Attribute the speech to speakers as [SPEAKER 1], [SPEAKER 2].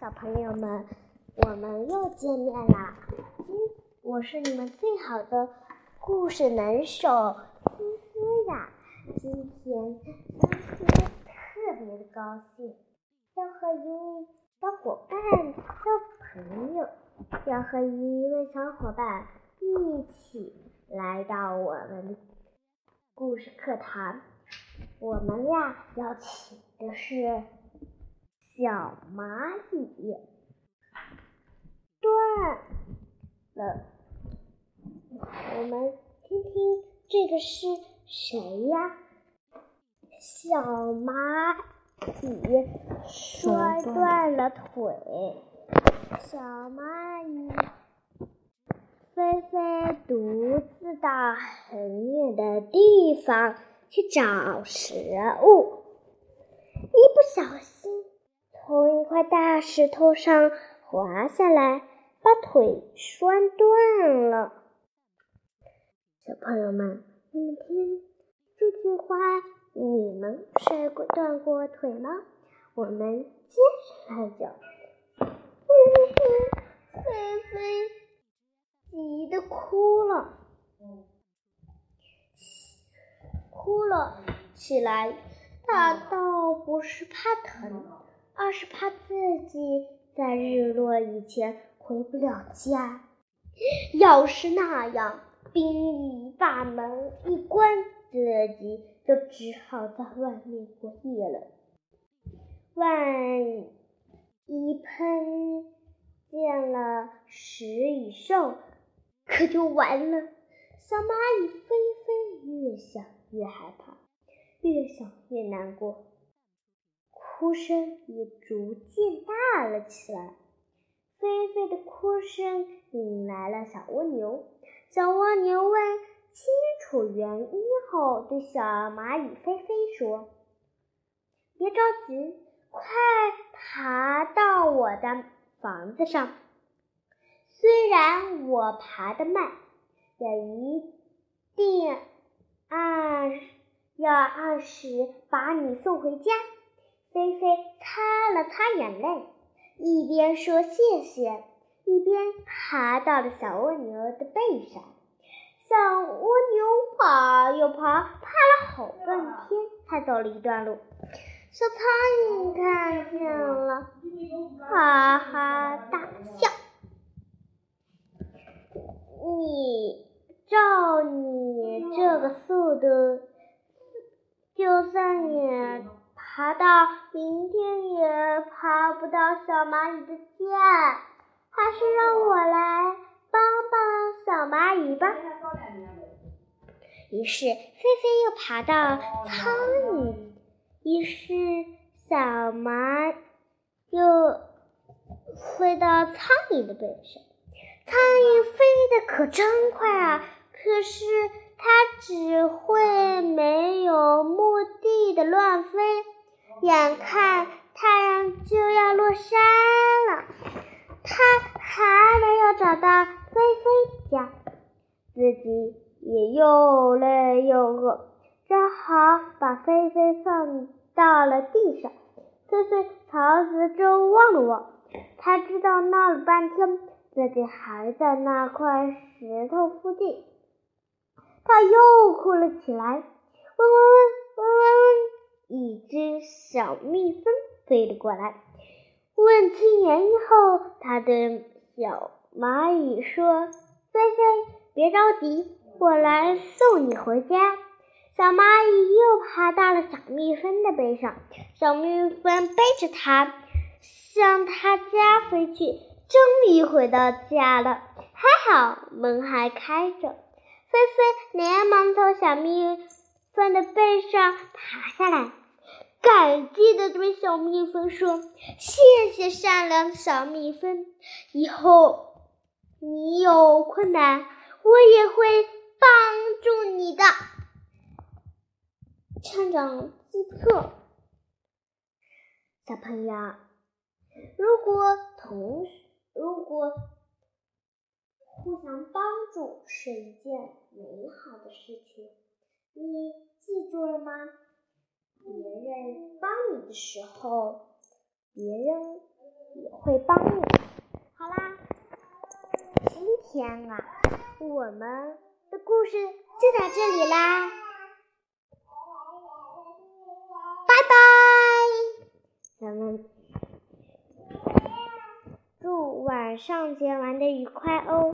[SPEAKER 1] 小朋友们，我们又见面啦！今我是你们最好的故事能手思思呀。今天思思特别的高兴，要和一位小伙伴交朋友，要和一位小伙伴一起来到我们的故事课堂。我们呀，要请的是。小蚂蚁断了，我们听听这个是谁呀？小蚂蚁摔断了腿，小蚂蚁菲菲独自到很远的地方去找食物，一不小心。大石头上滑下来，把腿摔断了。小朋友们，你们听这句话，你们摔过断过腿吗？我们接着来讲。菲菲急得哭了，哭了起来。他倒不是怕疼。而是怕自己在日落以前回不了家。要是那样，兵一把门一关，自己就只好在外面过夜了。万一碰见了食蚁兽，可就完了。小蚂蚁飞飞，越想越害怕，越想越难过。哭声也逐渐大了起来，菲菲的哭声引来了小蜗牛。小蜗牛问清楚原因后，对小蚂蚁菲菲说：“别着急，快爬到我的房子上。虽然我爬得慢，也一定按要按时把你送回家。”菲菲擦了擦眼泪，一边说谢谢，一边爬到了小蜗牛的背上。小蜗牛爬又爬，爬了好半天，才走了一段路。小苍蝇看见了，哈哈大笑：“你照你这个速度，就算也……”爬到明天也爬不到小蚂蚁的家，还是让我来帮帮小蚂蚁吧。于是菲菲又爬到苍蝇，于是小蚂又飞到苍蝇的背上。苍蝇飞得可真快啊！可是它只会没有目的的乱飞。眼看太阳就要落山了，他还没有找到菲菲家，自己也又累又饿，只好把菲菲放到了地上。菲菲朝四周望了望，他知道闹了半天，自己还在那块石头附近，他又哭了起来，嗡嗡嗡嗡嗡嗡。一只小蜜蜂飞了过来，问清原因后，它对小蚂蚁说：“菲菲，别着急，我来送你回家。”小蚂蚁又爬到了小蜜蜂的背上，小蜜蜂背着它向它家飞去，终于回到家了。还好门还开着，菲菲连忙从小蜜蜂的背上爬下来。感激的对小蜜蜂说：“谢谢善良的小蜜蜂，以后你有困难，我也会帮助你的。”成长计策，小朋友，如果同如果互相帮助是一件美好的事情，你记住了吗？别人帮你的时候，别人也会帮你。好啦，今天啊，我们的故事就到这里啦，拜拜，咱们祝晚上节玩的愉快哦。